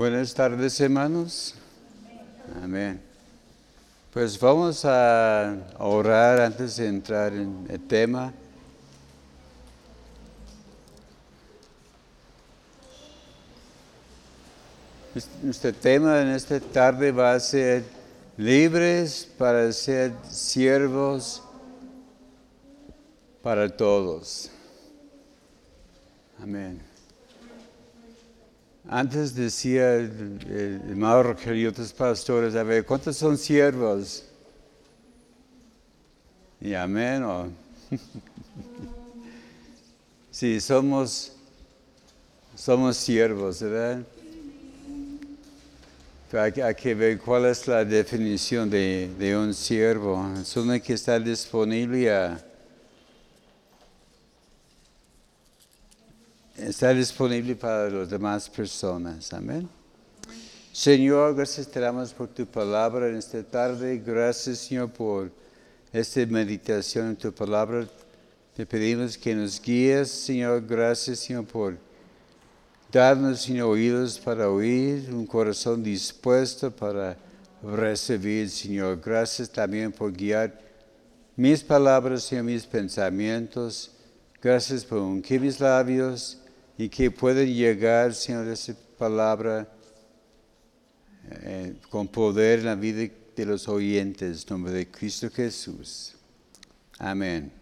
Buenas tardes, hermanos. Amén. Pues vamos a orar antes de entrar en el tema. Nuestro tema en esta tarde va a ser libres para ser siervos para todos. Amén. Antes decía el, hermano y otros pastores, a ver, ¿cuántos son siervos? Y amén. sí, somos, somos siervos, ¿verdad? hay, hay, que ver cuál es la definición de, de un siervo. Es uno que está disponible a está disponible para las demás personas. Amén. Señor, gracias te damos por tu palabra en esta tarde. Gracias, Señor, por esta meditación en tu palabra. Te pedimos que nos guíes, Señor. Gracias, Señor, por darnos, oídos para oír, un corazón dispuesto para recibir, Señor. Gracias también por guiar mis palabras, Señor, mis pensamientos. Gracias por ungir mis labios y que pueda llegar, Señor, esa palabra eh, con poder en la vida de los oyentes, en nombre de Cristo Jesús. Amén.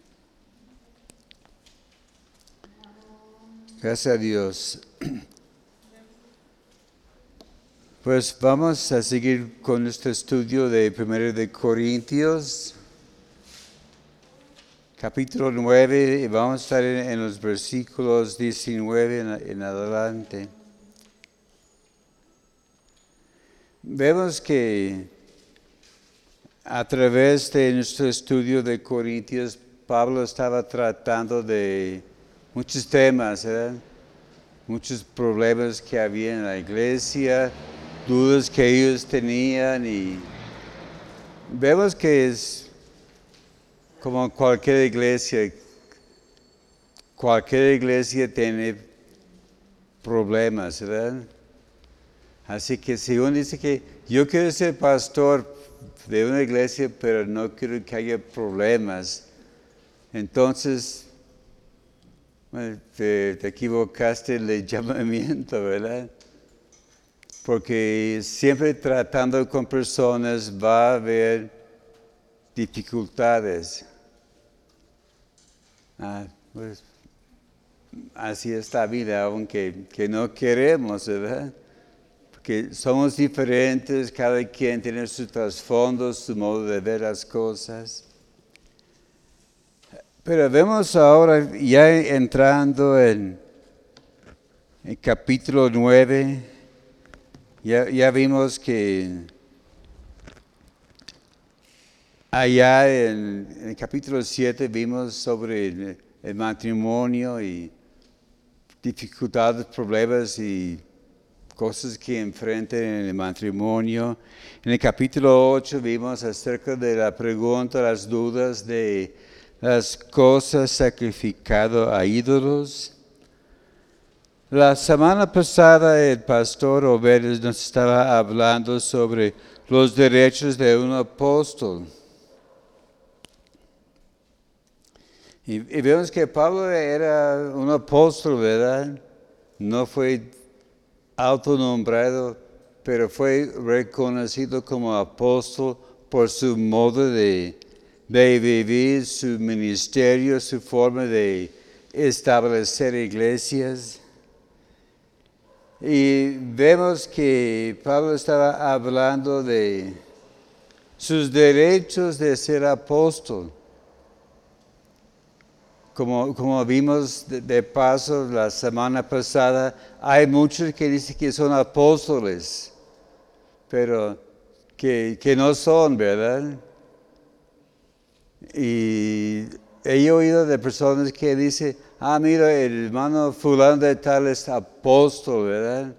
Gracias a Dios. Pues vamos a seguir con nuestro estudio de 1 de Corintios capítulo 9 y vamos a estar en, los versículos 19 en, adelante. Vemos que a través de nuestro estudio de Corintios, Pablo estaba tratando de muchos temas, muchos problemas que había en la iglesia, dudas que ellos tenían y vemos que es como cualquier iglesia, cualquier iglesia tiene problemas, ¿verdad? Así que si uno dice que yo quiero ser pastor de una iglesia, pero no quiero que haya problemas, entonces te, te equivocaste en el llamamiento, ¿verdad? Porque siempre tratando con personas va a haber dificultades. Ah, pues, así es la vida, aunque que no queremos, ¿verdad? Porque somos diferentes, cada quien tiene sus trasfondos, su modo de ver las cosas. Pero vemos ahora, ya entrando en el capítulo 9, ya, ya vimos que Allá en, el capítulo 7 vimos sobre el, matrimonio y dificultades, problemas y cosas que enfrentan en el matrimonio. En el capítulo 8 vimos acerca de la pregunta, las dudas de las cosas sacrificadas a ídolos. La semana pasada el pastor Obedes nos estaba hablando sobre los derechos de un apóstol. Y, vemos que Pablo era un apóstol, ¿verdad? No fue autonombrado, pero fue reconocido como apóstol por su modo de, de vivir, su ministerio, su forma de establecer iglesias. Y vemos que Pablo estaba hablando de sus derechos de ser apóstol. Como, vimos de, paso la semana pasada, hay muchos que dicen que son apóstoles, pero que, no son, ¿verdad? Y he oído de personas que dicen, ah, mira, el hermano fulano de tal es apóstol, ¿verdad?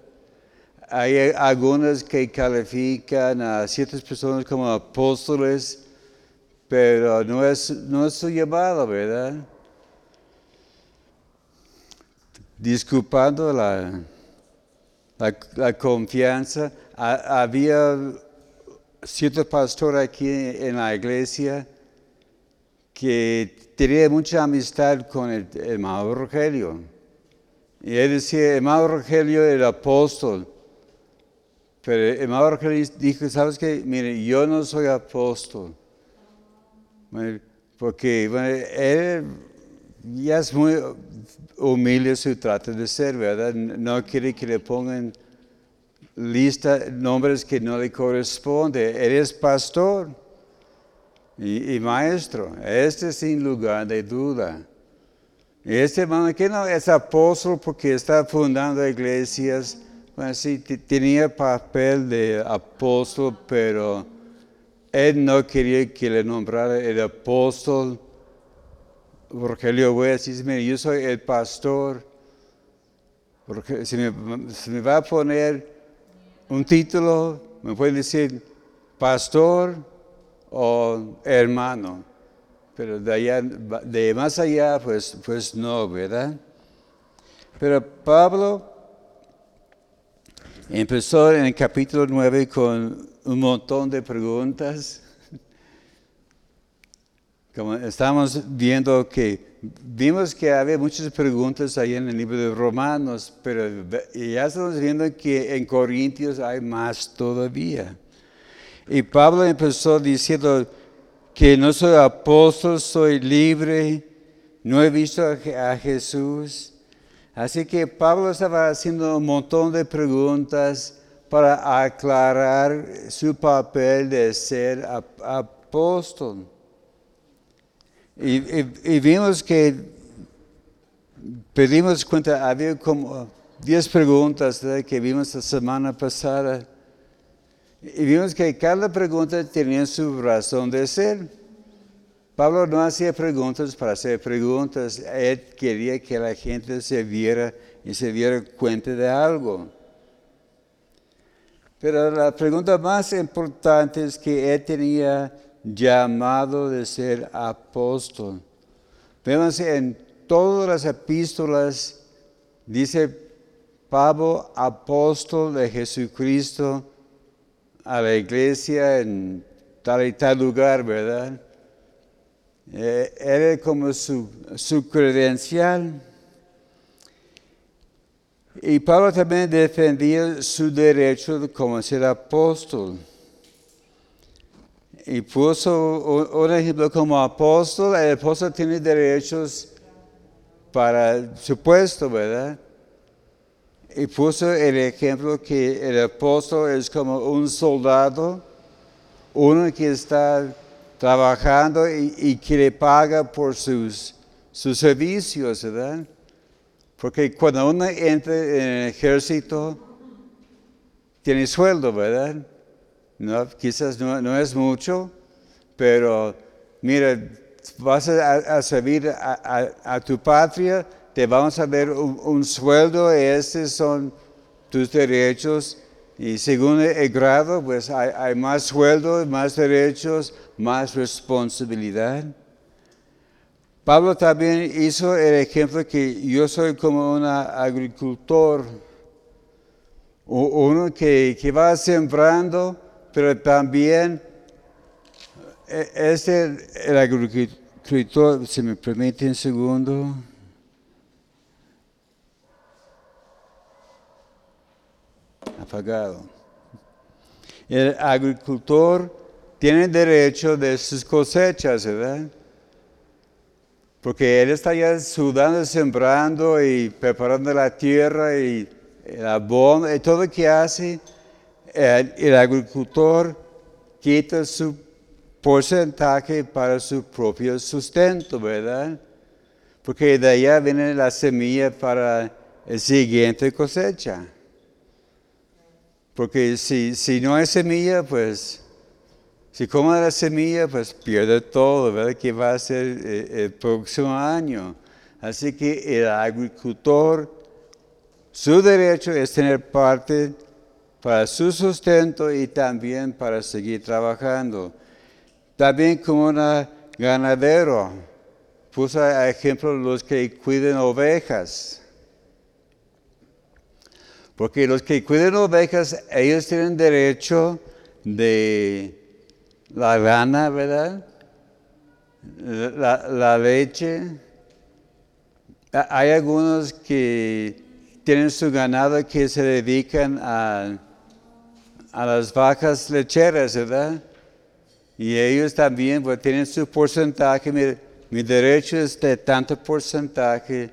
Hay algunas que califican a ciertas personas como apóstoles, pero no es, su llamado, ¿verdad? Disculpando la, la, confianza. Ha- había cierto pastor aquí en la iglesia que tenía mucha amistad con el, hermano Rogelio. Y él decía, hermano Rogelio, el apóstol. Pero el hermano Rogelio dijo, ¿sabes qué? Mire, yo no soy apóstol. Porque bueno, él ya es muy humilde su trato de ser, ¿verdad? No quiere que le pongan lista nombres que no le corresponden. Él es pastor y, maestro. Este sin lugar de duda. Este hermano que no es apóstol porque está fundando iglesias. Bueno, sí, tenía papel de apóstol, pero él no quería que le nombrara el apóstol. Rogelio West dice, mire, yo soy el pastor. Porque si me, va a poner un título, me puede decir pastor o hermano. Pero de, allá, de más allá, pues, pues no, ¿verdad? Pero Pablo empezó en el capítulo 9 con un montón de preguntas. Como estamos viendo que vimos que había muchas preguntas ahí en el libro de Romanos, pero ya estamos viendo que en Corintios hay más todavía. Y Pablo empezó diciendo que no soy apóstol, soy libre, no he visto a Je- a Jesús. Así que Pablo estaba haciendo un montón de preguntas para aclarar su papel de ser ap- apóstol. Y, vimos que pedimos cuenta, había como 10 preguntas que vimos la semana pasada. Y vimos que cada pregunta tenía su razón de ser. Pablo no hacía preguntas para hacer preguntas, él quería que la gente se viera y se diera cuenta de algo. Pero la pregunta más importante es que él tenía llamado de ser apóstol. Vemos en todas las epístolas, dice Pablo, apóstol de Jesucristo a la iglesia en tal y tal lugar, ¿verdad? Eh, era como su, su credencial. Y Pablo también defendía su derecho como ser apóstol. Y puso un, ejemplo como apóstol, el apóstol tiene derechos para su puesto, ¿verdad? Y puso el ejemplo que el apóstol es como un soldado, uno que está trabajando y, y que le paga por sus, sus servicios, ¿verdad? Porque cuando uno entra en el ejército, tiene sueldo, ¿verdad? No, quizás no, no es mucho, pero mira, vas a, a servir a, a- tu patria, te vamos a dar un, un sueldo, estos son tus derechos, y según el grado, pues hay, hay más sueldo, más derechos, más responsabilidad. Pablo también hizo el ejemplo que yo soy como un agricultor, uno que, que va sembrando, pero también eh, es el, el agricultor, si me permite un segundo. Apagado. El agricultor tiene derecho de sus cosechas, ¿verdad? Porque él está ya sudando, sembrando y preparando la tierra y el abono y todo lo que hace. El, agricultor quita su porcentaje para su propio sustento, ¿verdad? Porque de allá viene la semilla para el siguiente cosecha. Porque si, si no hay semilla, pues si come la semilla, pues pierde todo, ¿verdad? Que va a ser eh, el próximo año. Así que el agricultor, su derecho es tener parte para su sustento y también para seguir trabajando. También como un ganadero, puso a ejemplo los que cuidan ovejas. Porque los que cuidan ovejas, ellos tienen derecho de la lana, ¿verdad? La leche. Hay algunos que tienen su ganado que se dedican a, a las vacas lecheras, ¿verdad? Y ellos también pues, tienen su porcentaje. Mi, mi derecho es de tanto porcentaje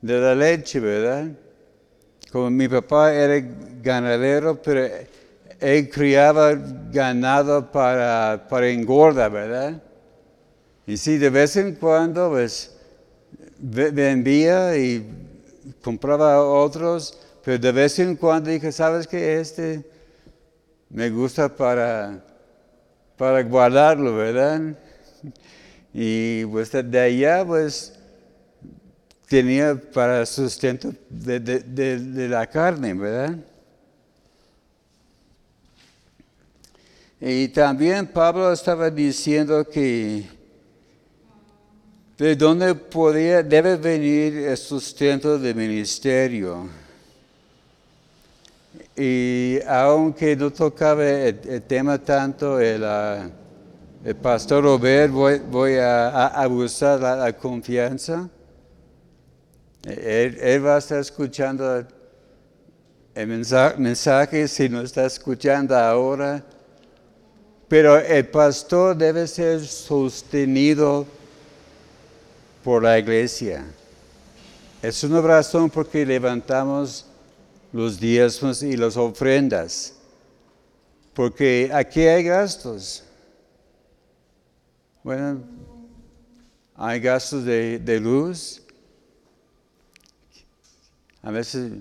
de la leche, ¿verdad? Como mi papá era ganadero, pero él criaba ganado para, para engorda, ¿verdad? Y sí, de vez en cuando, pues, vendía y compraba otros, pero de vez en cuando dije, ¿sabes qué? Este me gusta para, para guardarlo, ¿verdad? Y pues de allá, pues, tenía para sustento de, la carne, ¿verdad? Y también Pablo estaba diciendo que de dónde podía, debe venir el sustento del ministerio. Y aunque no tocaba el, tema tanto, el, ah, el pastor Robert, voy, a, abusar la, la confianza. Él, va a estar escuchando el mensaje, si no está escuchando ahora. Pero el pastor debe ser sostenido por la iglesia. Es una razón porque levantamos los diezmos y las ofrendas. Porque aquí hay gastos. Bueno, hay gastos de luz, a veces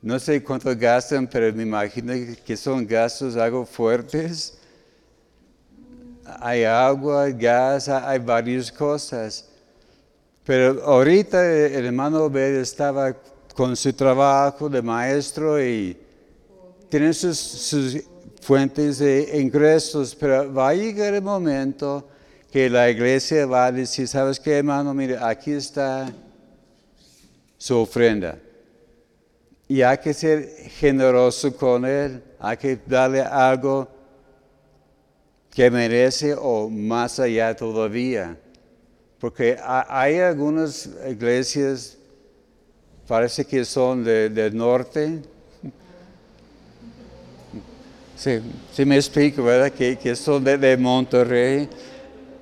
no sé cuánto gastan, pero me imagino que son gastos algo fuertes. Hay agua, gas, hay varias cosas. Pero ahorita el hermano Obed estaba con su trabajo de maestro y tiene sus, fuentes de ingresos, pero va a llegar el momento que la iglesia va a decir, ¿sabes qué, hermano? Mire, aquí está su ofrenda y hay que ser generoso con Él, hay que darle algo que merece o más allá todavía. Porque hay algunas iglesias, parece que son del norte, Sí, sí, me explico, ¿verdad? Que, son de, Monterrey.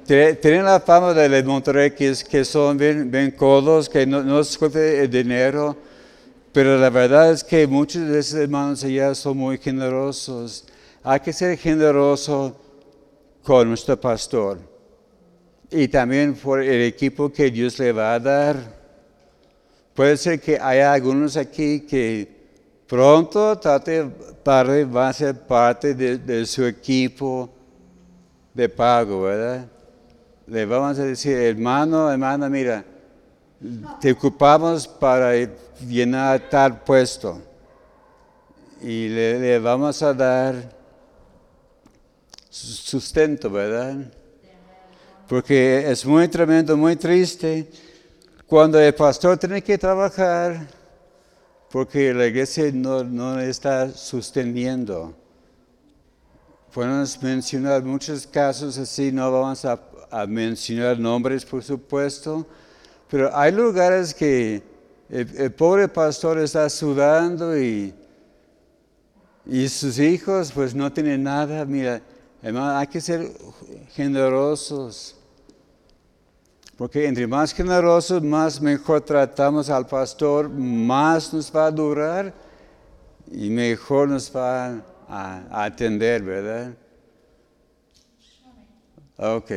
Tienen la fama de Monterrey que, que son bien, codos, que no, no el dinero pero la verdad es que muchos de esos hermanos allá son muy generosos. Hay que ser generoso con nuestro pastor y también por el equipo que Dios le va a dar. Puede ser que haya algunos aquí que pronto, tarde, tarde, van a ser parte de, de su equipo de pago, ¿verdad? Le vamos a decir, hermano, hermana, mira, te ocupamos para llenar tal puesto y le, vamos a dar sustento, ¿verdad? Porque es muy tremendo, muy triste cuando el pastor tiene que trabajar porque la iglesia no, no está sosteniendo. Podemos mencionar muchos casos así, no vamos a mencionar nombres, por supuesto, pero hay lugares que el, pobre pastor está sudando y, y sus hijos pues no tienen nada. Mira, hermano, hay que ser generosos. Porque entre más generosos, más mejor tratamos al pastor, más nos va a durar y mejor nos va a, atender, ¿verdad? Ok.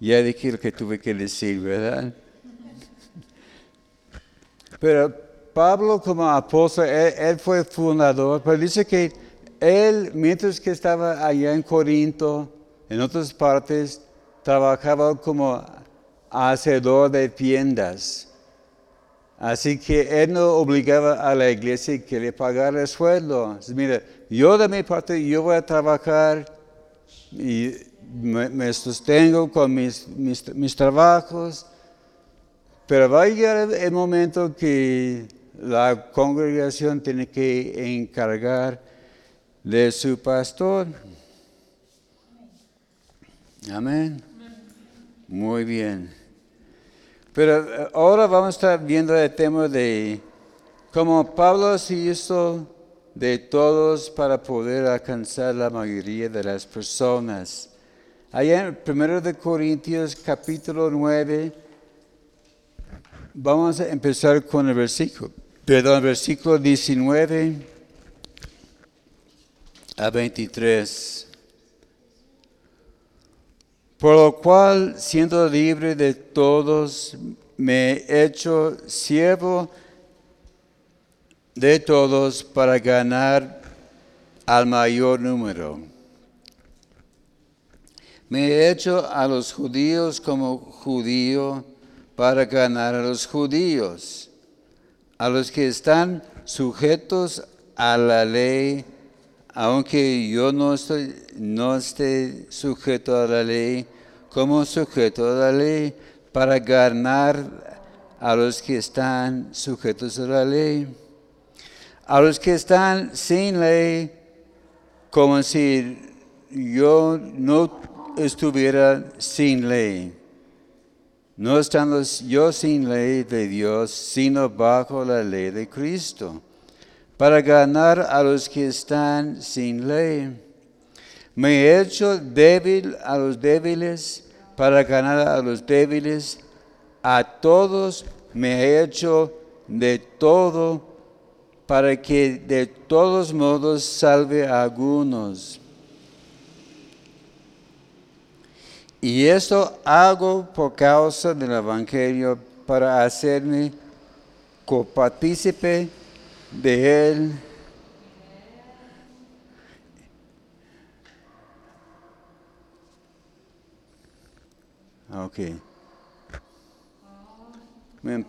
Ya dije lo que tuve que decir, ¿verdad? Pero Pablo como apóstol, él, fue fundador, pero dice que él, mientras que estaba allá en Corinto, en otras partes, trabajaba como hacedor de tiendas. Así que él no obligaba a la iglesia que le pagara el sueldo. Mira, yo de mi parte, yo voy a trabajar y me, sostengo con mis, mis, trabajos, pero va a llegar el momento que la congregación tiene que encargar de su pastor. Amén. Muy bien. Pero eh, ahora vamos a estar viendo el tema de cómo Pablo se hizo de todos para poder alcanzar la mayoría de las personas. Allá en 1 de Corintios capítulo 9, vamos a empezar con el versículo, perdón, versículo 19 a 23. Por lo cual, siendo libre de todos, me he hecho siervo de todos para ganar al mayor número. Me he hecho a los judíos como judío para ganar a los judíos, a los que están sujetos a la ley aunque yo no, estoy, no esté sujeto a la ley, como sujeto a la ley, para ganar a los que están sujetos a la ley. A los que están sin ley, como si yo no estuviera sin ley. No estando yo sin ley de Dios, sino bajo la ley de Cristo para ganar a los que están sin ley. Me he hecho débil a los débiles para ganar a los débiles. A todos me he hecho de todo para que de todos modos salve a algunos. Y esto hago por causa del Evangelio para hacerme copartícipe de Él. Ok.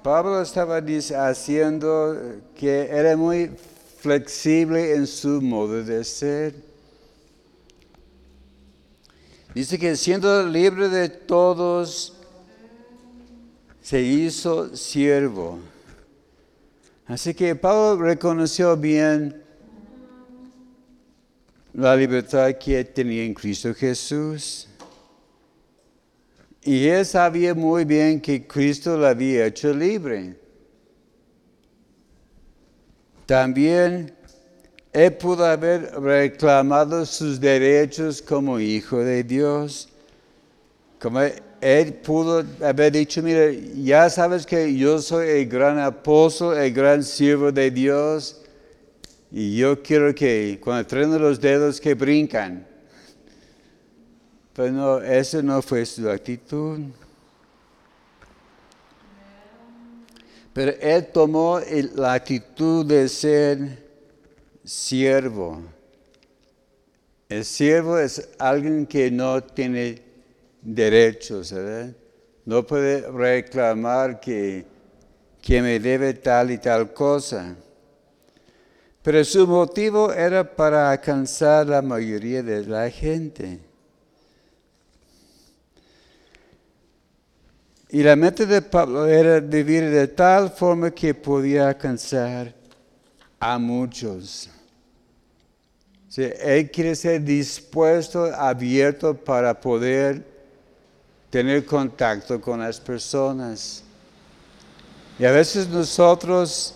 Pablo estaba haciendo que era muy flexible en su modo de ser. Dice que siendo libre de todos, se hizo siervo. Así que Pablo reconoció bien la libertad que tenía en Cristo Jesús. Y él sabía muy bien que Cristo lo había hecho libre. También él pudo haber reclamado sus derechos como hijo de Dios. Como él pudo haber dicho, mira, ya sabes que yo soy el gran apóstol, el gran siervo de Dios, y yo quiero que cuando trenen los dedos que brincan. Pero no, esa no fue su actitud. Pero él tomó la actitud de ser siervo. El siervo es alguien que no tiene derechos, ¿verdad? No puede reclamar que, que me debe tal y tal cosa. Pero su motivo era para alcanzar la mayoría de la gente. Y la meta de Pablo era vivir de tal forma que podía alcanzar a muchos. él quiere ser dispuesto, abierto para poder tener contacto con las personas. Y a veces nosotros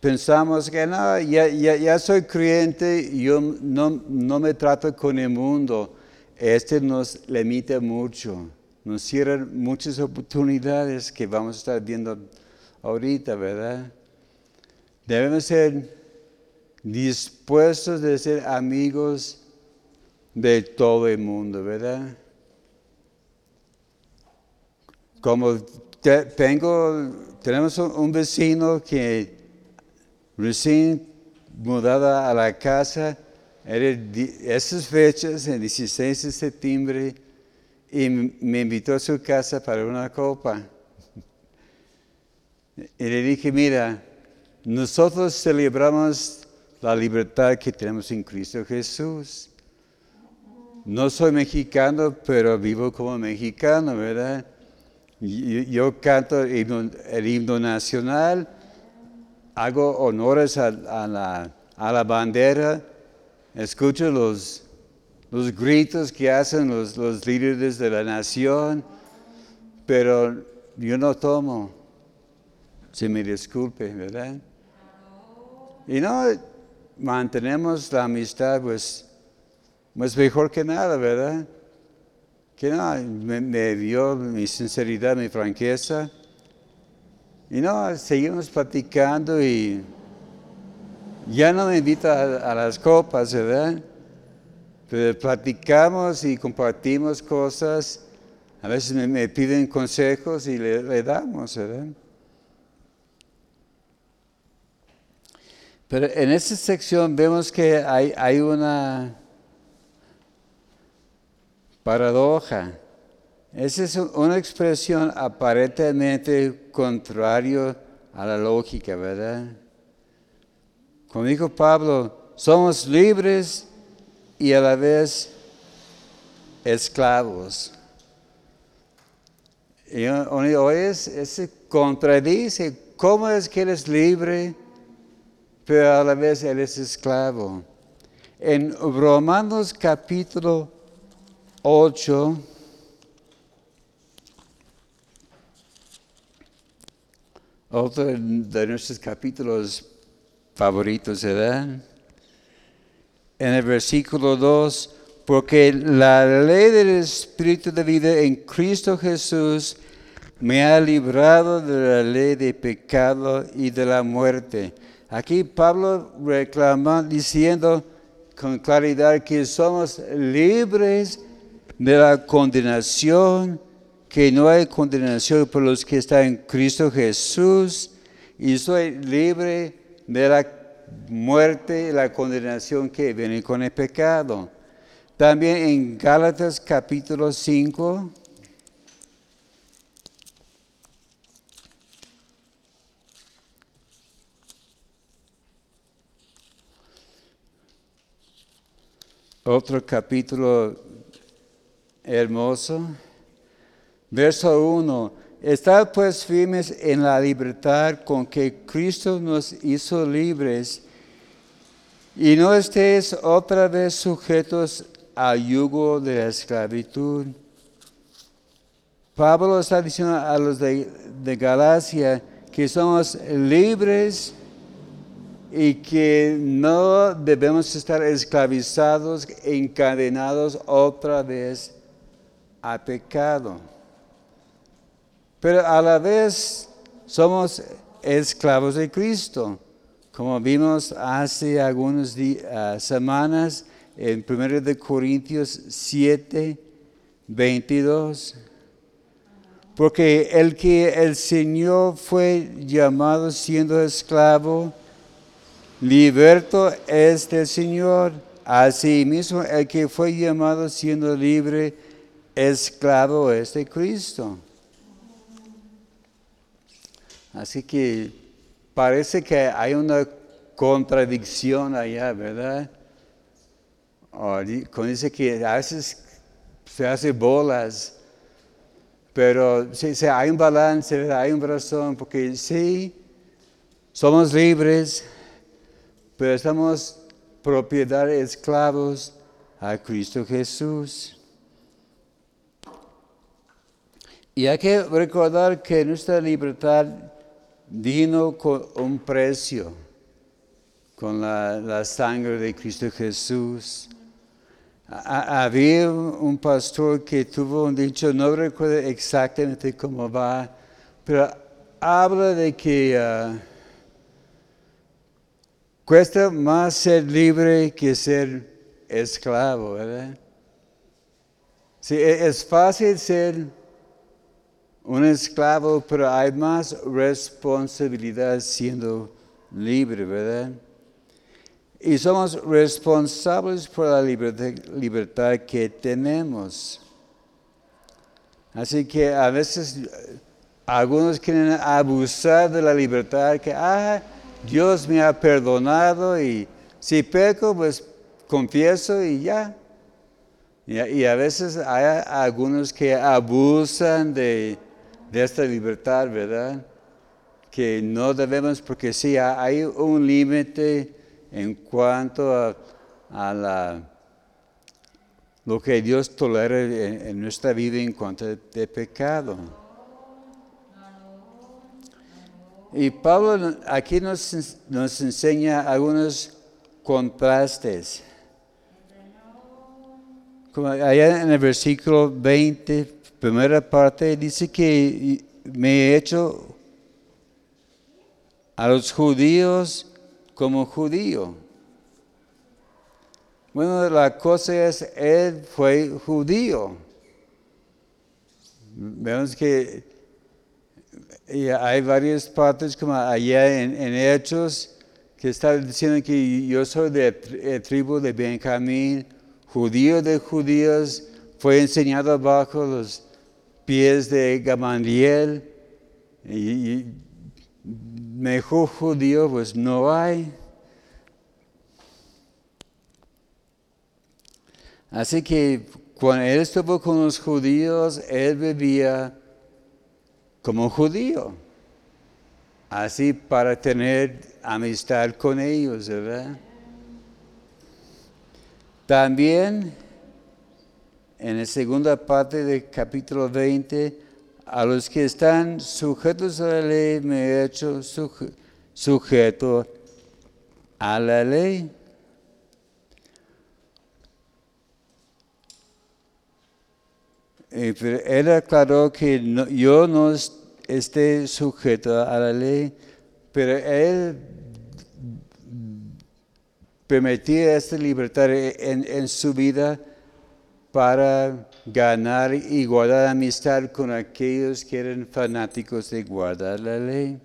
pensamos que no, ya, ya, soy creyente yo no, no, me trato con el mundo. Este nos limita mucho, nos cierra muchas oportunidades que vamos a estar viendo ahorita, ¿verdad? Debemos ser dispuestos de ser amigos de todo el mundo, ¿verdad? Como tengo, tenemos un, vecino que recién mudada a la casa, era esas fechas, el 16 de septiembre, y me invitó a su casa para una copa. Y le dije, mira, nosotros celebramos la libertad que tenemos en Cristo Jesús. No soy mexicano, pero vivo como mexicano, ¿verdad? Yo, canto el himno, nacional hago honores a, a la, a la bandera, escucho los, los gritos que hacen los, los líderes de la nación, pero yo no tomo, si me disculpe, ¿verdad? Y no mantenemos la amistad, pues, pues mejor que nada, ¿verdad? Que no, me, me dio mi sinceridad, mi franqueza. Y no, seguimos platicando y ya no me invita a, las copas, ¿verdad? Pero platicamos y compartimos cosas. A veces me, me piden consejos y le, le damos, ¿verdad? Pero en esta sección vemos que hay, hay una paradoja. Esa es una expresión aparentemente contrario a la lógica, ¿verdad? Como dijo Pablo, somos libres y a la vez esclavos. Y hoy se contradice, ¿cómo es que eres libre? pero a la vez él es esclavo. En Romanos capítulo 8, otro de nuestros capítulos favoritos, ¿verdad? En el versículo 2, porque la ley del Espíritu de vida en Cristo Jesús me ha librado de la ley de pecado y de la muerte. Aquí Pablo reclama diciendo con claridad que somos libres de la condenación, que no hay condenación por los que están en Cristo Jesús, y soy libre de la muerte la condenación que viene con el pecado. También en Gálatas capítulo 5, Otro capítulo hermoso. Verso 1. Estad pues firmes en la libertad con que Cristo nos hizo libres y no estéis otra vez sujetos al yugo de la esclavitud. Pablo está diciendo a los de, de Galacia que somos libres y que no debemos estar esclavizados, encadenados otra vez a pecado. Pero a la vez somos esclavos de Cristo, como vimos hace algunas uh, semanas en 1 de Corintios 7, 22. Porque el que el Señor fue llamado siendo esclavo, Liberto es del Señor. Asimismo, el que fue llamado siendo libre, esclavo es de Cristo. Así que parece que hay una contradicción allá, ¿verdad? Cuando dice que a veces se hace bolas, pero hay un balance, hay un razón, porque sí, somos libres, pero estamos propiedad esclavos a Cristo Jesús. Y hay que recordar que nuestra libertad vino con un precio, con la, sangre de Cristo Jesús. había un pastor que tuvo un dicho, no recuerdo exactamente cómo va, pero habla de que... Ah, Cuesta más ser libre que ser esclavo, ¿verdad? Sí, e, es fácil ser un esclavo, pero hay más responsabilidad siendo libre, ¿verdad? Y somos responsables por la libertad, que tenemos. Así que a veces algunos quieren abusar de la libertad que, ah, Dios me ha perdonado y si peco, pues confieso y ya. Y, a veces hay algunos que abusan de, esta libertad, ¿verdad? que no debemos, porque sí, hay un límite en cuanto a, a la lo que Dios tolera en, nuestra vida en cuanto de pecado. Y Pablo aquí nos, nos enseña algunos contrastes. Como allá en el versículo 20, primera parte, dice que me he hecho a los judíos como judío. Bueno, la cosa es, él fue judío. Vemos que hay varias partes como allá en, Hechos que está diciendo que yo soy de la tribu de Benjamín, judío de judíos, fue enseñado bajo los pies de Gamaliel y mejor judío pues no hay. Así que cuando él estuvo con los judíos, él vivía como judío. Así para tener amistad con ellos, ¿verdad? También en la segunda parte del capítulo 20, a los que están sujetos a la ley me he hecho sujeto a la ley. Él aclaró que yo no esté sujeto a la ley, pero él permitía esta libertad en su vida para ganar y guardar amistad con aquellos que eran fanáticos de guardar la ley.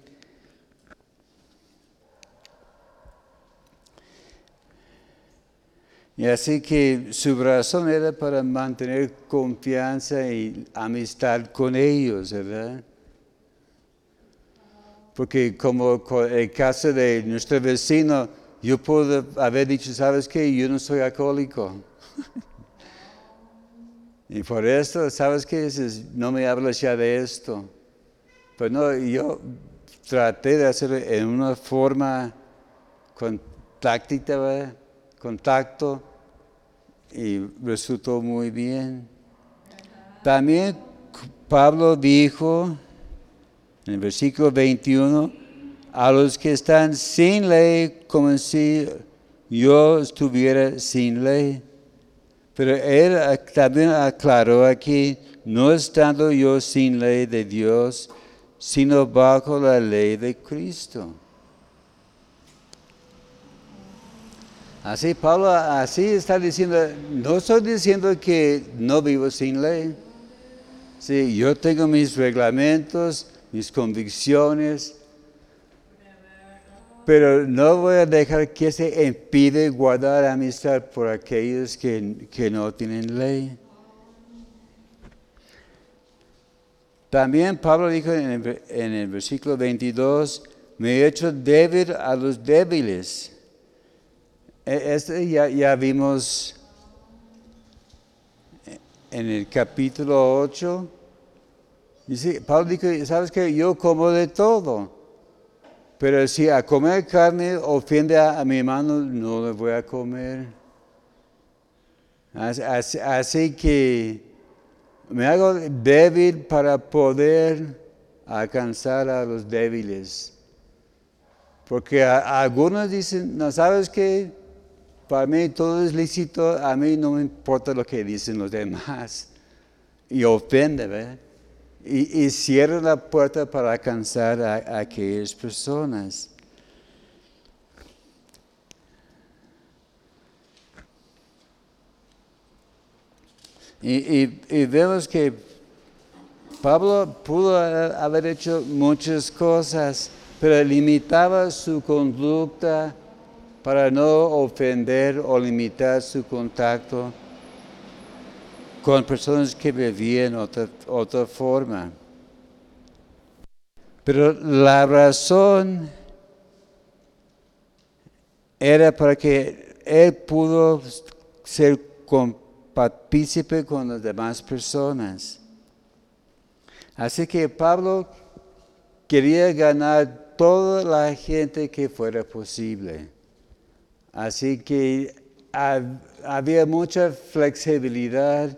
Y así que su razón era para mantener confianza y amistad con ellos, ¿verdad? Porque como el caso de nuestro vecino, yo puedo haber dicho, ¿sabes qué? Yo no soy alcohólico. y por esto, ¿sabes qué? No me hablas ya de esto. Pero no, yo traté de hacerlo en una forma contáctica, contacto, y resultó muy bien. También Pablo dijo en el versículo 21, a los que están sin ley, como si yo estuviera sin ley. Pero él también aclaró aquí, no estando yo sin ley de Dios, sino bajo la ley de Cristo. Así Pablo así está diciendo, no estoy diciendo que no vivo sin ley. Sí, yo tengo mis reglamentos, mis convicciones, pero no voy a dejar que se impide guardar amistad por aquellos que, que no tienen ley. También Pablo dijo en el, en versículo 22, me he hecho débil a los débiles e, este ya, ya vimos en el capítulo 8. Dice, Pablo dijo, ¿sabes que Yo como de todo. Pero si a comer carne ofende a, mi hermano, no le voy a comer. Así, que me hago débil para poder alcanzar a los débiles. Porque algunos dicen, no sabes qué, para mí todo es lícito, a mí no me importa lo que dicen los demás. Y ofende, ¿verdad? Y, cierra la puerta para alcanzar a, aquellas personas. Y, y, vemos que Pablo pudo haber hecho muchas cosas, pero limitaba su conducta para no ofender o limitar su contacto con personas que vivían otra, otra forma. Pero la razón era para que él pudo ser partícipe con las demás personas. Así que Pablo quería ganar toda la gente que fuera posible. Así que había mucha flexibilidad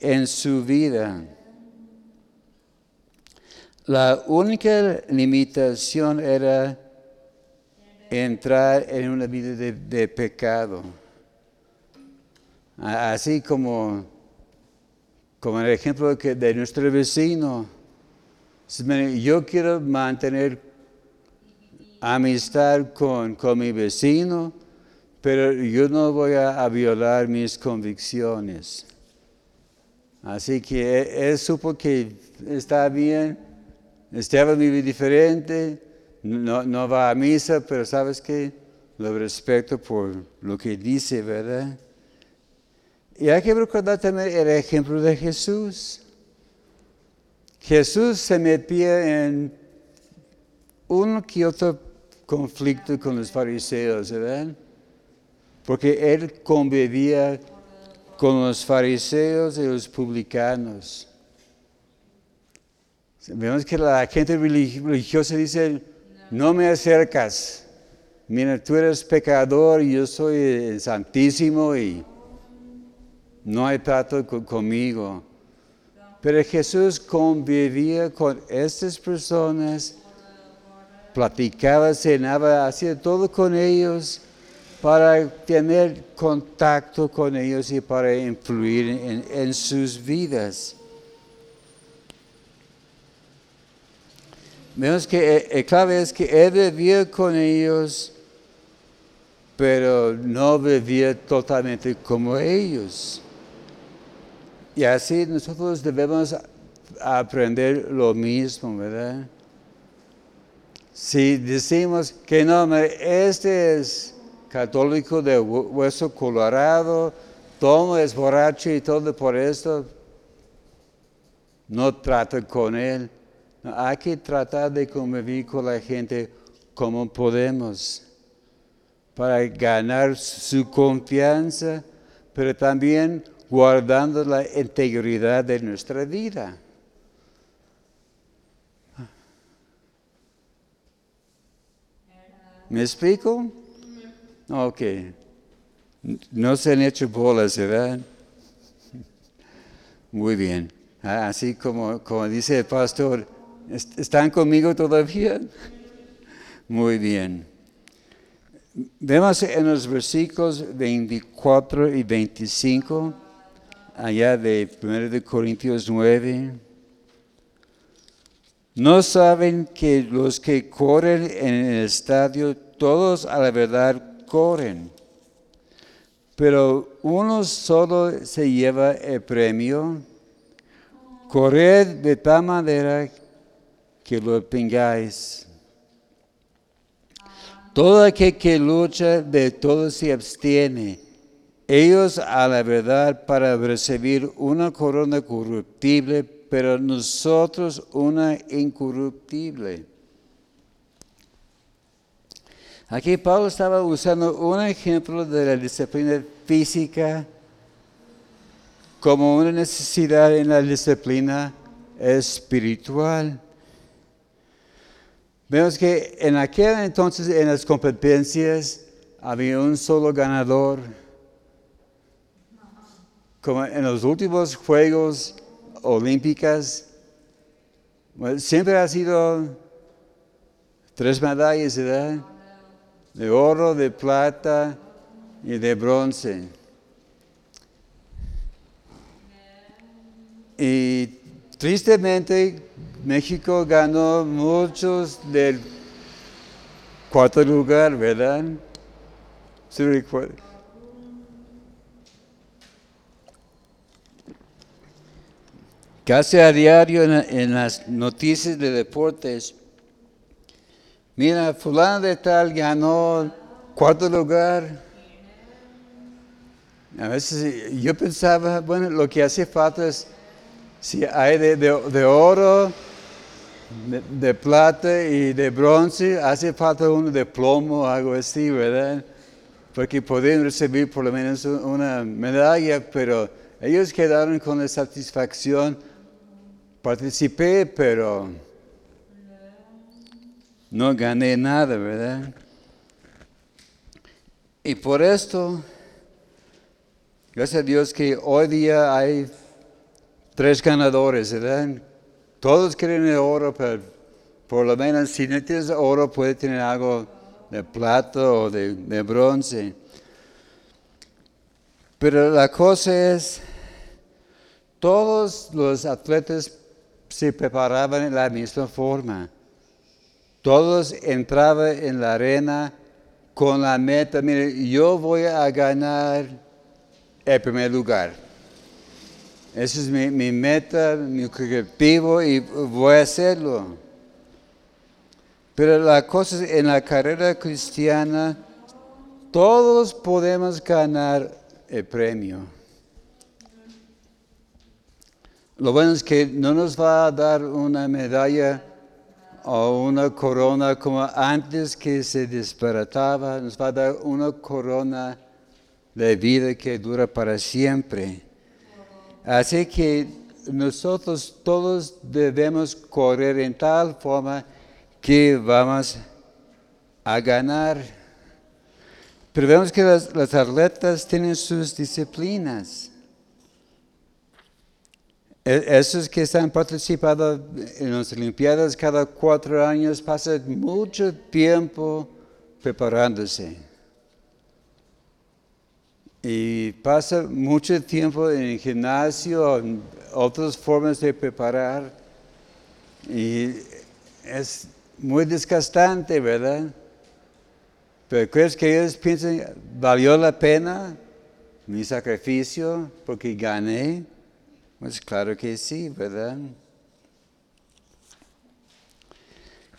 en su vida. La única limitación era entrar en una vida de, pecado. Así como, como el ejemplo de nuestro vecino. Yo quiero mantener amistad con, con mi vecino, pero yo no voy a, violar mis convicciones. Así que él, supo que está bien Estaba vive diferente, no, no va a misa, pero sabes que lo respeto por lo que dice, ¿verdad? Y hay que recordar también el ejemplo de Jesús. Jesús se metía en uno que otro conflicto con los fariseos, ¿verdad? Porque él convivía con los fariseos y los publicanos. Vemos que la gente religiosa dice, no me acercas. Mira, tú eres pecador y yo soy santísimo y no hay trato conmigo. Pero Jesús convivía con estas personas, platicaba, cenaba, hacía todo con ellos para tener contacto con ellos y para influir en, sus vidas. Vemos que el eh, clave es que él vivía con ellos, pero no vivía totalmente como ellos. Y así nosotros debemos aprender lo mismo, ¿verdad? Si decimos que no, este es católico de hueso colorado, todo es borracho y todo por esto, no trata con él. Hay que tratar de convivir con la gente como podemos para ganar su confianza, pero también guardando la integridad de nuestra vida. ¿Me explico? Ok. No se han hecho bolas, ¿verdad? Muy bien. Así como, como dice el pastor, ¿Están conmigo todavía? Muy bien. Vemos en los versículos 24 y 25, allá de 1 de Corintios 9, no saben que los que corren en el estadio, todos a la verdad corren, pero uno solo se lleva el premio. Corred de tal manera que lo tengáis. Todo aquel que lucha de todo se abstiene. Ellos a la verdad para recibir una corona corruptible, pero nosotros una incorruptible. Aquí Pablo estaba usando un ejemplo de la disciplina física como una necesidad en la disciplina espiritual. Vemos que en aquel entonces en las competencias había un solo ganador. Como en los últimos Juegos Olímpicos, siempre ha sido tres medallas, ¿verdad? De oro, de plata y de bronce. Y tristemente México ganó muchos del cuarto lugar, ¿verdad? ¿Se recuerda? Casi a diario en, las noticias de deportes, mira, fulano de tal ganó cuarto lugar. A veces yo pensaba, bueno, lo que hace falta es, si hay de oro, de, plata y de bronce, hace falta uno de plomo, algo así, ¿verdad? Porque podían recibir por lo menos una medalla, pero ellos quedaron con la satisfacción. Participé, pero no gané nada, ¿verdad? Y por esto, gracias a Dios que hoy día hay tres ganadores, ¿verdad? Todos quieren el oro, pero por lo menos si no tienes oro, puede tener algo de plata o de, de bronce. Pero la cosa es, todos los atletas se preparaban en la misma forma. Todos entraban en la arena con la meta, mire, yo voy a ganar el primer lugar. Esa es mi, meta, mi objetivo y voy a hacerlo. Pero la cosa es, en la carrera cristiana, todos podemos ganar el premio. Lo bueno es que no nos va a dar una medalla o una corona como antes que se disparataba, nos va a dar una corona de vida que dura para siempre. Así que nosotros todos debemos correr en tal forma que vamos a ganar. Pero vemos que las, las atletas tienen sus disciplinas. E, esos que están participando en las Olimpiadas cada cuatro años pasan mucho tiempo preparándose. Y pasa mucho tiempo en el gimnasio, en otras formas de preparar. Y es muy desgastante, ¿verdad? Pero ¿crees que ellos piensan, valió la pena mi sacrificio porque gané? Pues claro que sí, ¿verdad?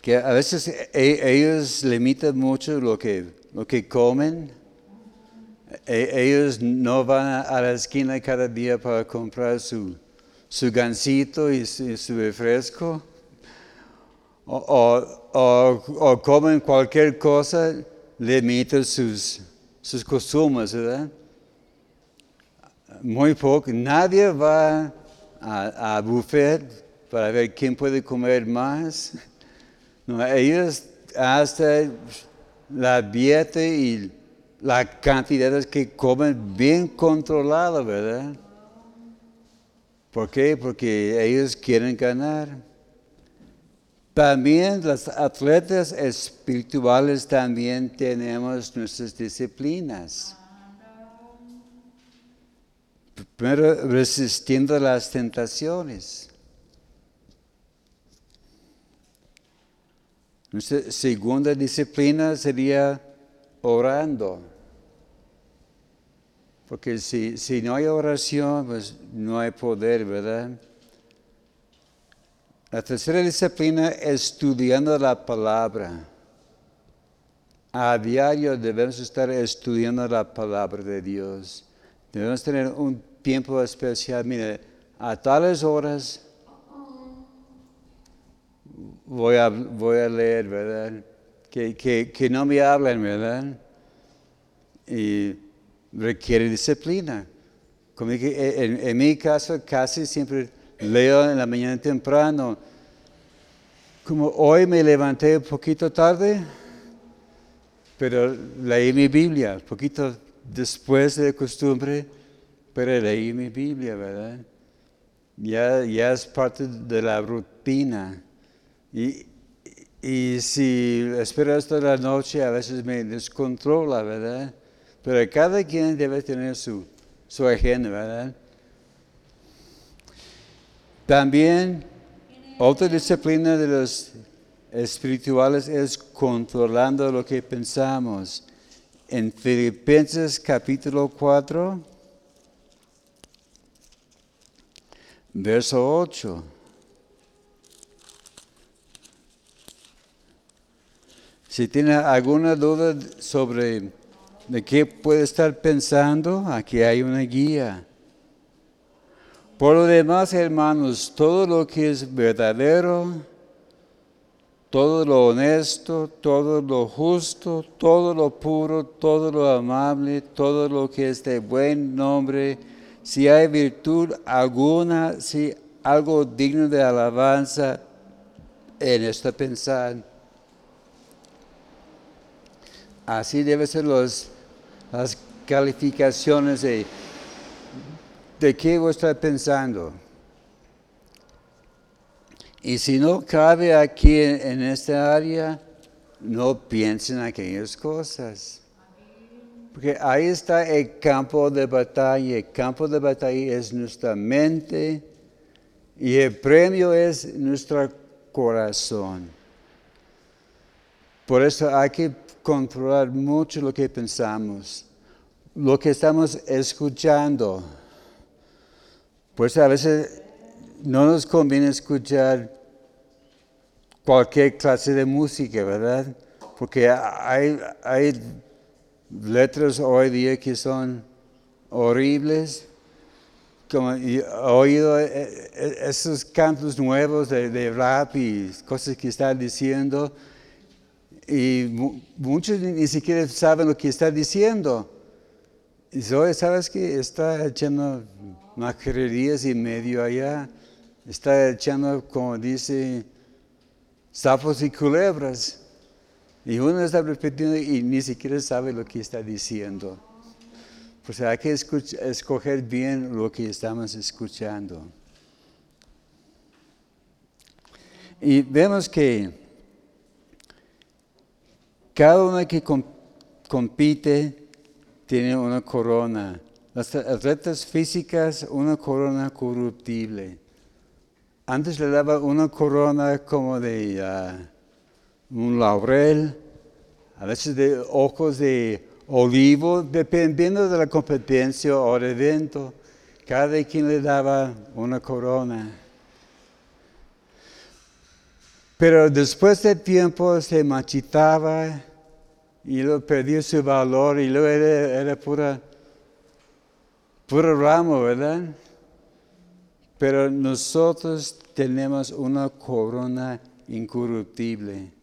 Que a veces e, ellos limitan mucho lo que, lo que comen. E, ellos no van a la esquina cada día para comprar su, su gansito y su refresco o, comen cualquier cosa, limita sus, sus costumbres, ¿verdad? Muy poco. Nadie va a, a buffet para ver quién puede comer más. No, ellos hasta la dieta y la cantidad que comen bien controlada, ¿verdad? ¿Por qué? Porque ellos quieren ganar. También los atletas espirituales también tenemos nuestras disciplinas. Primero, resistiendo las tentaciones. Nuestra segunda disciplina sería orando. Porque si, si no hay oración, pues no hay poder, ¿verdad? La tercera disciplina es estudiando la palabra. A diario debemos estar estudiando la palabra de Dios. Debemos tener un tiempo especial. Mire, a tales horas voy a, voy a leer, ¿verdad? Que, que, no me hablen, ¿verdad? Y requiere disciplina. Como en, en mi caso, casi siempre leo en la mañana temprano. Como hoy me levanté un poquito tarde, pero leí mi Biblia, un poquito después de costumbre, pero leí mi Biblia, ¿verdad? Ya, ya es parte de la rutina. Y, y si espero hasta la noche, a veces me descontrola, ¿verdad? Pero cada quien debe tener su, su agenda, ¿verdad? También otra disciplina de los espirituales es controlando lo que pensamos. En Filipenses capítulo 4, verso 8. Si tiene alguna duda sobre de qué puede estar pensando, aquí hay una guía. Por lo demás, hermanos, todo lo que es verdadero, todo lo honesto, todo lo justo, todo lo puro, todo lo amable, todo lo que es de buen nombre, si hay virtud alguna, si algo digno de alabanza, en esta pensar. Así deben ser las calificaciones de, de qué vos estás pensando. Y si no cabe aquí en, en esta área, no piensen en aquellas cosas. Porque ahí está el campo de batalla. El campo de batalla es nuestra mente y el premio es nuestro corazón. Por eso hay que controlar mucho lo que pensamos, lo que estamos escuchando. Pues a veces no nos conviene escuchar cualquier clase de música, ¿verdad? Porque hay, hay letras hoy día que son horribles. Como he oído eh, eh, esos cantos nuevos de, rap y cosas que están diciendo, y muchos ni siquiera saben lo que está diciendo. Y hoy, ¿sabes que Está echando maquererías y medio allá. Está echando, como dice, sapos y culebras. Y uno está repitiendo y ni siquiera sabe lo que está diciendo. Pues hay que escoger bien lo que estamos escuchando. Y vemos que cada uno que compite tiene una corona. Las atletas físicas, una corona corruptible. Antes le daba una corona como de ah, un laurel, a veces de ojos de olivo, dependiendo de la competencia o el evento. Cada quien le daba una corona. Pero después de tiempo se machitaba y lo perdió su valor y luego era, era pura, puro ramo, ¿verdad? Pero nosotros tenemos una corona incorruptible.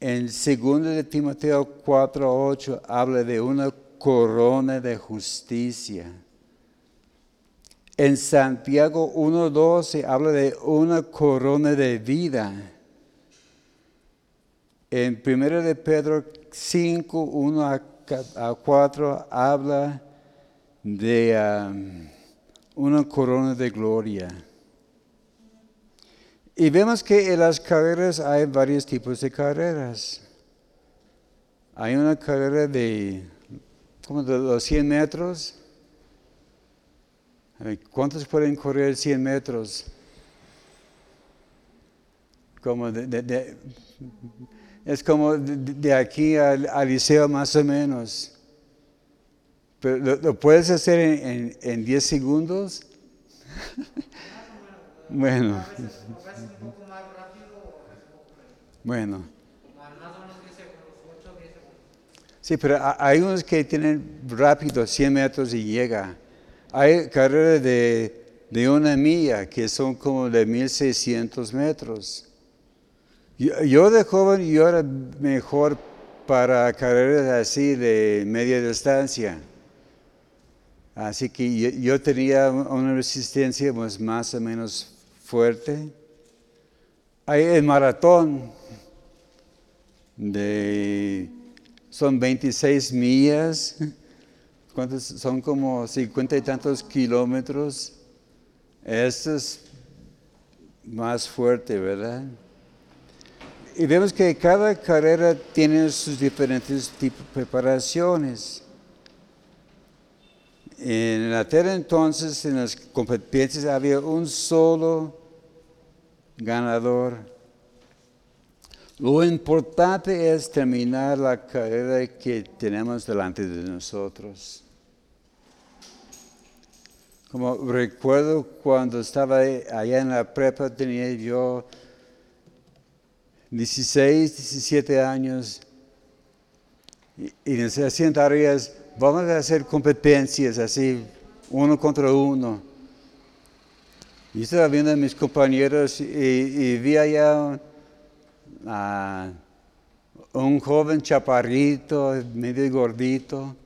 En 2 de Timoteo 4:8 habla de una corona de justicia. En Santiago 1:12 habla de una corona de vida. En 1 de Pedro 5, 1 a 4 habla de um, una corona de gloria. Y vemos que en las carreras hay varios tipos de carreras. Hay una carrera de, como de los 100 metros. ¿Cuántos pueden correr 100 metros? Como de, es como de, aquí al, liceo más o menos. Pero lo, puedes hacer en, en 10 segundos. bueno. Bueno. Sí, pero hay unos que tienen rápido 100 metros y llega. Hay carreras de, de una milla que son como de 1600 metros. Yo, de joven yo era mejor para carreras así de media distancia. Así que yo, tenía una resistencia pues, más o menos fuerte. Hay el maratón de son 26 millas, son como 50 y tantos kilómetros. Esto es más fuerte, ¿verdad? Y vemos que cada carrera tiene sus diferentes tipos de preparaciones. En la tierra entonces, en las competencias, había un solo ganador. Lo importante es terminar la carrera que tenemos delante de nosotros. Como recuerdo cuando estaba allá en la prepa, tenía yo 16, 17 años, y, nos hacían tareas, vamos a hacer competencias así, uno contra uno. Y estaba viendo a mis compañeros y, vi allá a un joven chaparrito, medio gordito.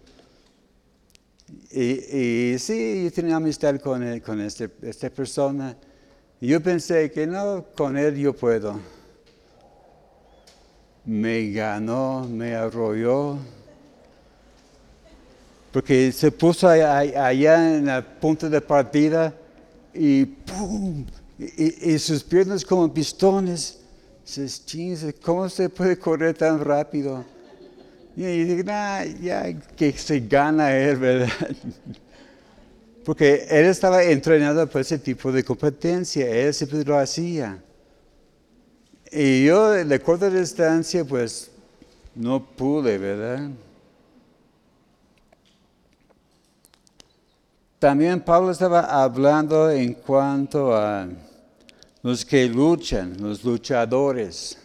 Y, sí, yo tenía amistad con, con este, esta persona. Y yo pensé que no, con él yo puedo. me ganó, me arrolló. Porque se puso allá en el punto de partida y ¡pum! Y, sus piernas como pistones. Dices, ¿cómo se puede correr tan rápido? Y digo, ya que se gana él, ¿verdad? Porque él estaba entrenado para ese tipo de competencia, él siempre lo hacía. Y yo de corta distancia, pues no pude, ¿verdad? También Pablo estaba hablando en cuanto a los que luchan, los luchadores.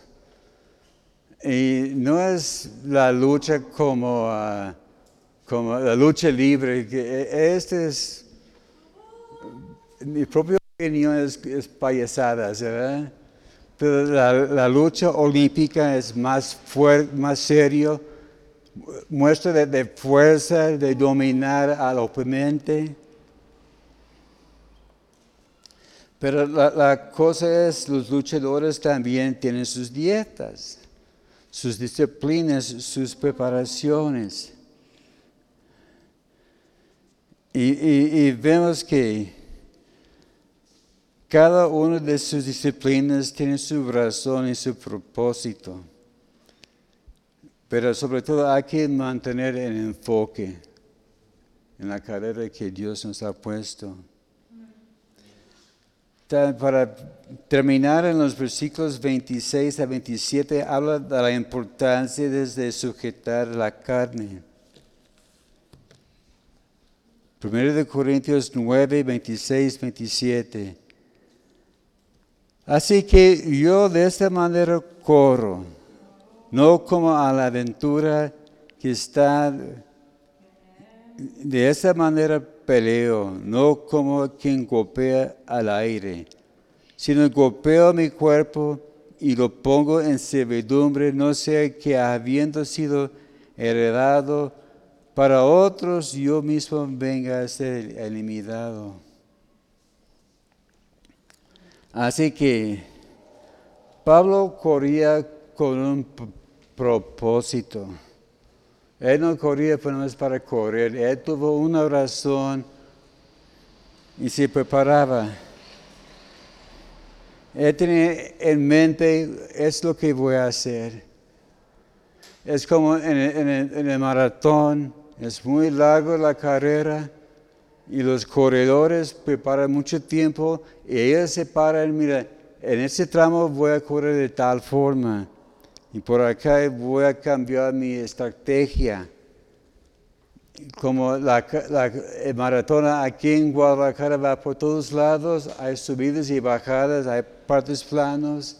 Y no es la lucha como, ah, la lucha libre, que este es, mi propia opinión es, es ¿verdad? Pero la, lucha olímpica es más, fuerte, más serio, muestra de, fuerza, de dominar al oponente. Pero la, cosa es, los luchadores también tienen sus dietas, sus disciplinas, sus preparaciones. y vemos que cada una de sus disciplinas tiene su razón y su propósito. Pero sobre todo hay que mantener el enfoque en la carrera que Dios nos ha puesto. Para terminar en los versículos 26 a 27 habla de la importancia de sujetar la carne. Primero de Corintios 9, 26, 27. Así que yo de esta manera corro, no como a la aventura que está, de esta manera peleo, no como quien golpea al aire, sino golpeo mi cuerpo y lo pongo en servidumbre, no sea que habiendo sido heredado para otros, yo mismo venga a ser eliminado. Así que Pablo corría con un propósito. Él no corría pues, para correr, él tuvo una razón y se preparaba. Él tenía en mente, es lo que voy a hacer. Es como en el maratón, es muy largo la carrera, y los corredores preparan mucho tiempo y ellos se paran, mira, en ese tramo voy a correr de tal forma y por acá voy a cambiar mi estrategia. Como la, la maratona aquí en Guadalajara va por todos lados, hay subidas y bajadas, hay partes planos.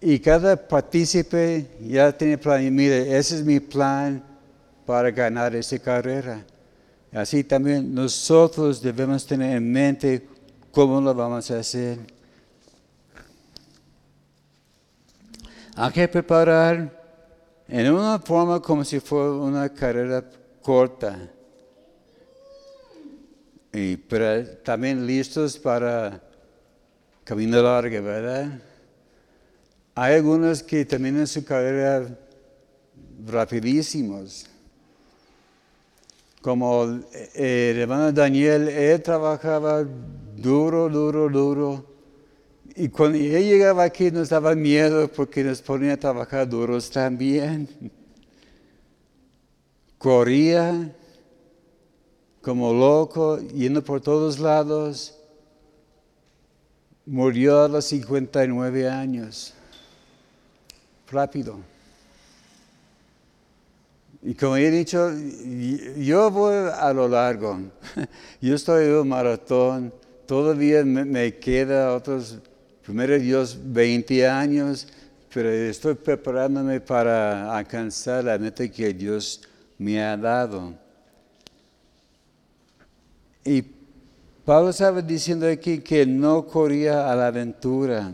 Y cada partícipe ya tiene plan, mire, ese es mi plan para ganar esa carrera. Así también nosotros debemos tener en mente cómo lo vamos a hacer. Hay que preparar en una forma como si fuera una carrera corta. Y pero también listos para camino largo, ¿verdad? Hay algunos que terminan su carrera rapidísimos como eh, el hermano Daniel, él trabajaba duro, duro, duro. Y cuando él llegaba aquí nos daba miedo porque nos ponía a trabajar duros también. Corría como loco, yendo por todos lados. Murió a los 59 años. Rápido. Y como he dicho, yo voy a lo largo. Yo estoy en un maratón. Todavía me, queda otros, primero Dios, 20 años, pero estoy preparándome para alcanzar la meta que Dios me ha dado. Y Pablo estaba diciendo aquí que no corría a la aventura.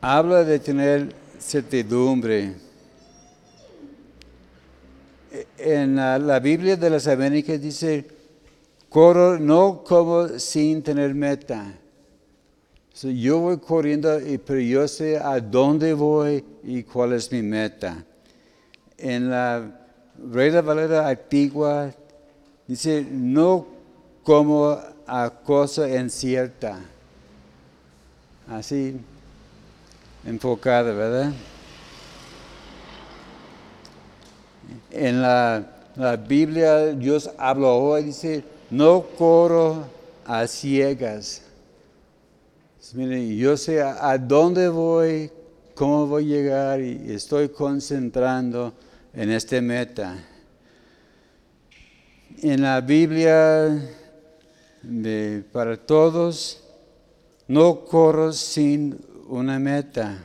Habla de tener certidumbre en la, Biblia de las Américas dice, corro no como sin tener meta, Yo voy corriendo, pero yo sé a dónde voy y cuál es mi meta. En la Reina Valera antigua dice, no como a cosa incierta. Así, enfocada, ¿verdad? En la, la Biblia Dios habla hoy, dice, no corro a ciegas. Mire, yo sé a, a dónde voy, cómo voy a llegar y estoy concentrando en esta meta. En la Biblia de- para todos, no corro sin una meta.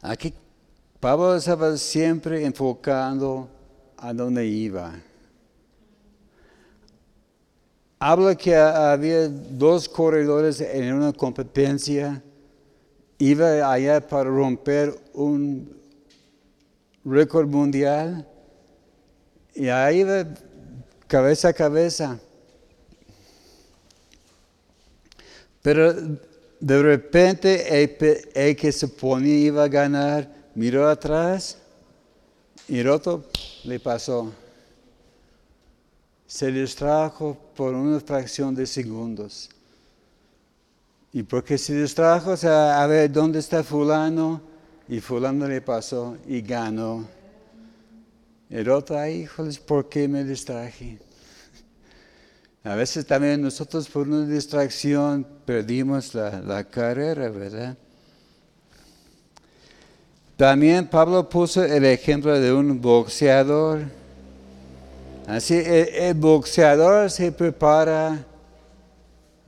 Aquí Pablo estaba siempre enfocando a dónde iba. Habla que había dos corredores en una competencia. Iba allá para romper un récord mundial. Y ahí iba cabeza a cabeza. Pero de repente el, que se ponía iba a ganar, miró atrás y el otro le pasó. Se distrajo por una fracción de segundos. Y porque se distrajo, o sea, a ver dónde está fulano, y fulano le pasó y ganó. El otro, ay, híjoles, ¿por qué me distraje? A veces también nosotros por una distracción perdimos la, la carrera, ¿verdad? También Pablo puso el ejemplo de un boxeador. Así, el, el boxeador se prepara,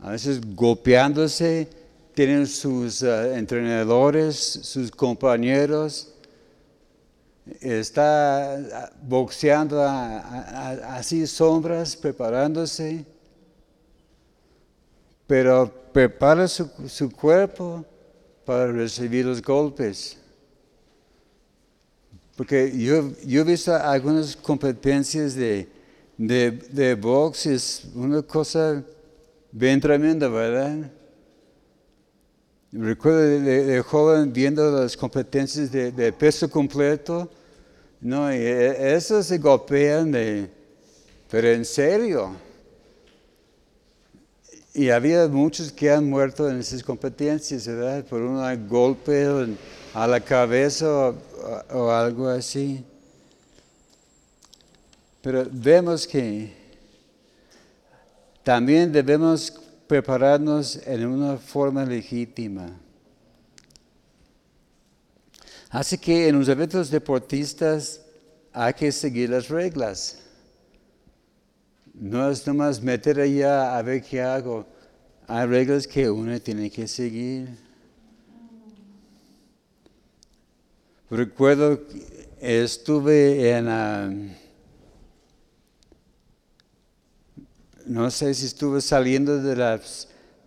a veces golpeándose, tienen sus eh, entrenadores, sus compañeros, está ah, boxeando así sombras, preparándose, pero prepara su, su cuerpo para recibir los golpes. Porque yo, he visto algunas competencias de, de, de box, es una cosa bien tremenda, ¿verdad? Recuerdo de, joven viendo las competencias de, peso completo, no, y e- esos se golpean de, pero en serio. Y había muchos que han muerto en esas competencias, ¿verdad? Por un golpe a la cabeza o, algo así. Pero vemos que también debemos prepararnos en una forma legítima. Así que en los eventos deportistas hay que seguir las reglas. No es nomás meter allá a ver qué hago. Hay reglas que uno tiene que seguir. Recuerdo que estuve en, ah, no sé si estuve saliendo de la,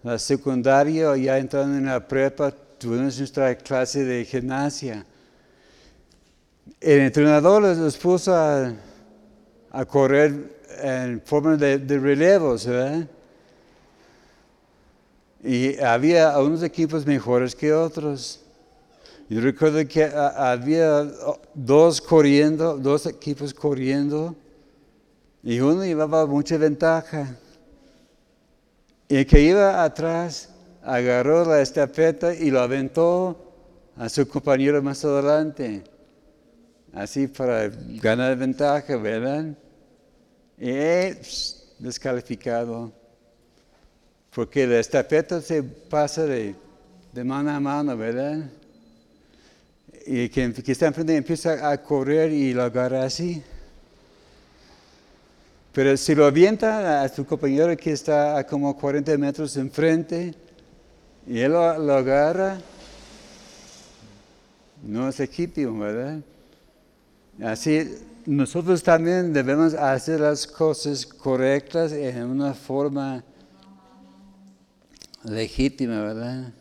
la secundaria o ya entrando en la prepa, tuvimos nuestra clase de gimnasia. El entrenador los, puso a, a correr en forma de, de relevos, ¿verdad? Y había unos equipos mejores que otros. Yo recuerdo que ah, había oh, dos corriendo, dos equipos corriendo, y uno llevaba mucha ventaja. Y el que iba atrás agarró la estafeta y lo aventó a su compañero más adelante, así para ganar ventaja, ¿verdad? Y descalificado, porque la estafeta se pasa de mano a mano, ¿verdad? Y que está enfrente empieza a correr y lo agarra así. Pero si lo avienta a su compañero que está a como 40 metros enfrente y él lo, lo agarra, no es legítimo, ¿verdad? Así, nosotros también debemos hacer las cosas correctas en una forma legítima, ¿verdad?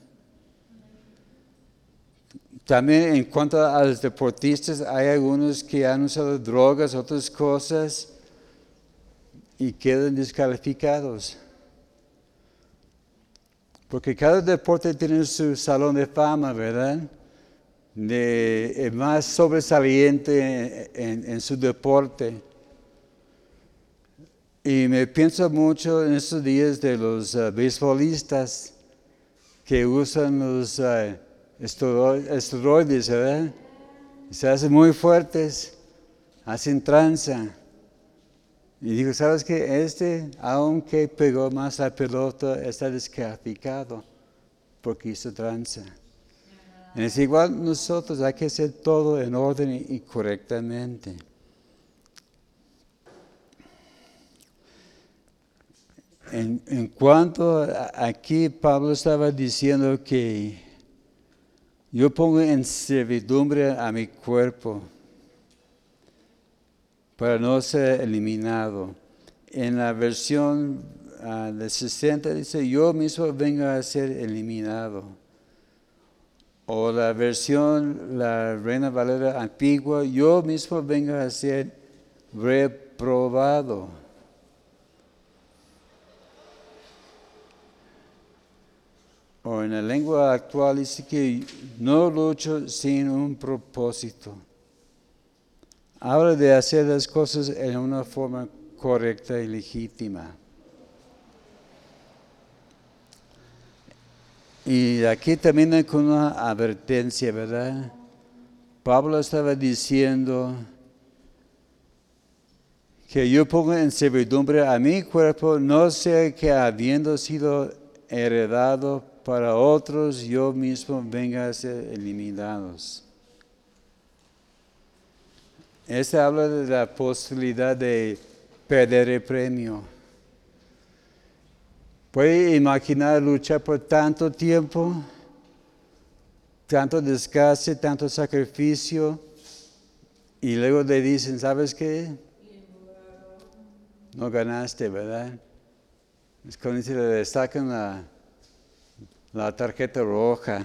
También en cuanto a los deportistas, hay algunos que han usado drogas, otras cosas. y quedan descalificados. Porque cada deporte tiene su salón de fama, ¿verdad? De más sobresaliente en, su deporte. Y me pienso mucho en estos días de los uh, beisbolistas que usan los uh, esteroides, ¿verdad? Se hacen muy fuertes, hacen tranza. Y digo, ¿sabes qué? Este, aunque pegó más la pelota, está descalificado porque hizo tranza. es igual nosotros, hay que hacer todo en orden y correctamente. En, en, cuanto aquí Pablo estaba diciendo que yo pongo en servidumbre a mi cuerpo para no ser eliminado. En la versión uh, de 60 dice, yo mismo vengo a ser eliminado. O la versión, la Reina Valera antigua, yo mismo vengo a ser reprobado. O en la lengua actual dice que no lucho sin un propósito habla de hacer las cosas en una forma correcta y legítima. Y aquí también con una advertencia, ¿verdad? Pablo estaba diciendo que yo pongo en servidumbre a mi cuerpo, no sea que habiendo sido heredado para otros, yo mismo venga a ser eliminados. Este habla de la posibilidad de perder el premio. Puede imaginar luchar por tanto tiempo, tanto desgaste, tanto sacrificio, y luego le dicen, ¿sabes qué? No ganaste, ¿verdad? Es cuando le sacan la, la tarjeta roja.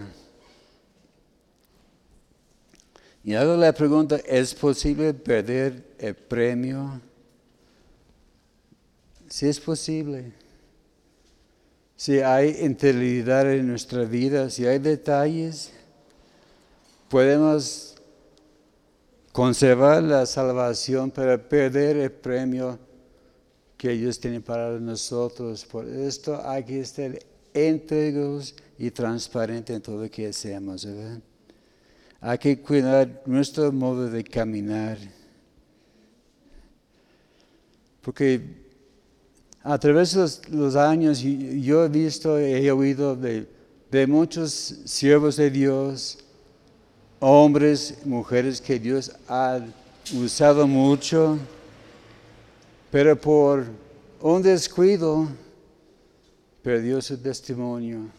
Y hago la pregunta, ¿es posible perder el premio? Si es posible. Si hay integridad en nuestra vida, si hay detalles, podemos conservar la salvación, pero perder el premio que ellos tienen para nosotros. Por esto hay que estar íntegros y transparentes en todo lo que hacemos. Hay que cuidar nuestro modo de caminar. Porque a través de los, años yo he visto, he oído de, de muchos siervos de Dios, hombres, mujeres que Dios ha usado mucho, pero por un descuido perdió su testimonio.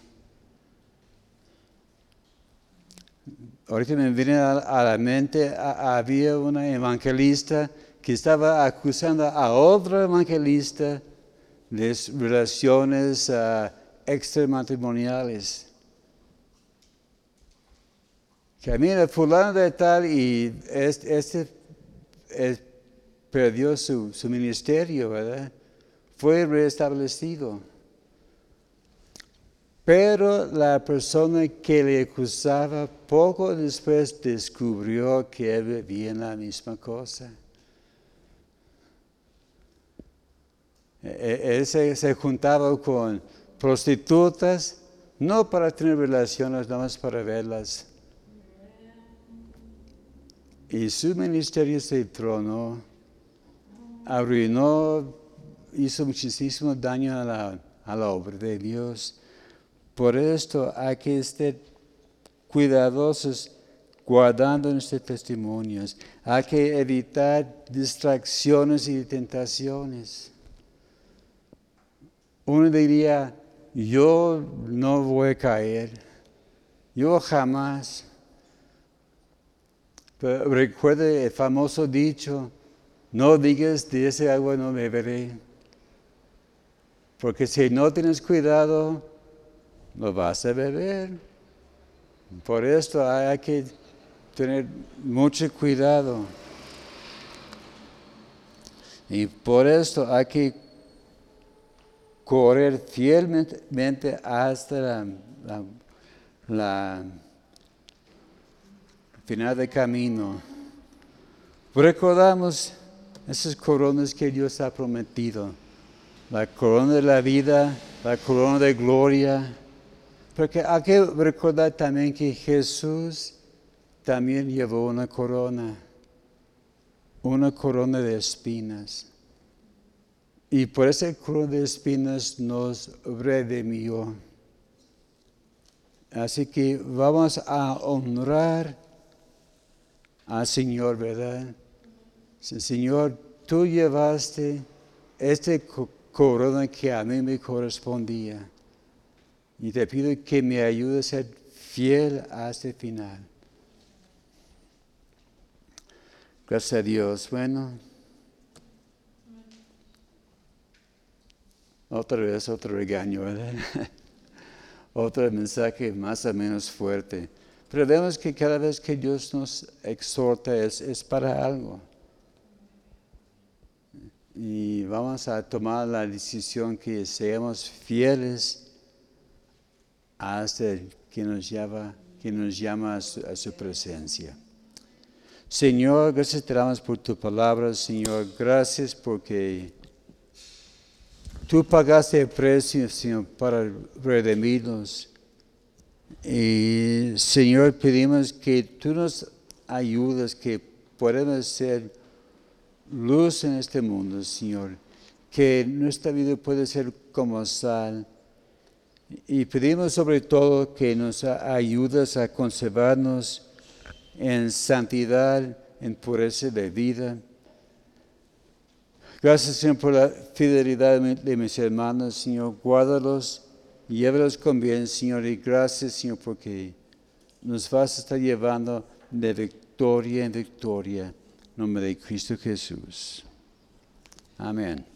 ahorita me viene a, la mente, había una evangelista que estaba acusando a otro evangelista de relaciones uh, extramatrimoniales. Que fulano de tal y este, perdió su, su ministerio, ¿verdad? Fue restablecido. Pero la persona que le acusaba poco después descubrió que él vivía la misma cosa. E, e, él se, juntaba con prostitutas, no para tener relaciones, nada más para verlas. Y su ministerio se tronó, arruinó, hizo muchísimo daño a la, a la obra de Dios. Por esto hay que estar cuidadosos guardando nuestros testimonios. Hay que evitar distracciones y tentaciones. Uno diría, yo no voy a caer, yo jamás. Pero recuerde el famoso dicho, no digas de ese agua no beberé. Porque si no tienes cuidado, lo vas a beber. Por esto hay que tener mucho cuidado. Y por esto hay que correr fielmente hasta la, la, final del camino. Recordamos esas coronas que Dios ha prometido. La corona de la vida, la corona de gloria. Porque hay que recordar también que Jesús también llevó una corona, una corona de espinas. Y por esa corona de espinas nos redimió. Así que vamos a honrar al Señor, ¿verdad? Señor, tú llevaste esta corona que a mí me correspondía. Y te pido que me ayudes a ser fiel hasta el final. Gracias a Dios. Bueno. Otra vez otro regaño, ¿verdad? otro mensaje más o menos fuerte. Pero vemos que cada vez que Dios nos exhorta es, es para algo. Y vamos a tomar la decisión que seamos fieles hasta que nos llama, que nos llama a su, presencia. Señor, gracias te damos por tu palabra, Señor. Gracias porque tú pagaste el precio, Señor, para redimirnos. Y Señor, pedimos que tú nos ayudes, que podamos ser luz en este mundo, Señor, que nuestra vida puede ser como sal. Y pedimos sobre todo que nos ayudes a conservarnos en santidad, en pureza de vida. Gracias, Señor, por la fidelidad de mis hermanos, Señor. Guárdalos y llévalos con bien, Señor. Y gracias, Señor, porque nos vas a estar llevando de victoria en victoria nombre de Cristo Jesús. Amén.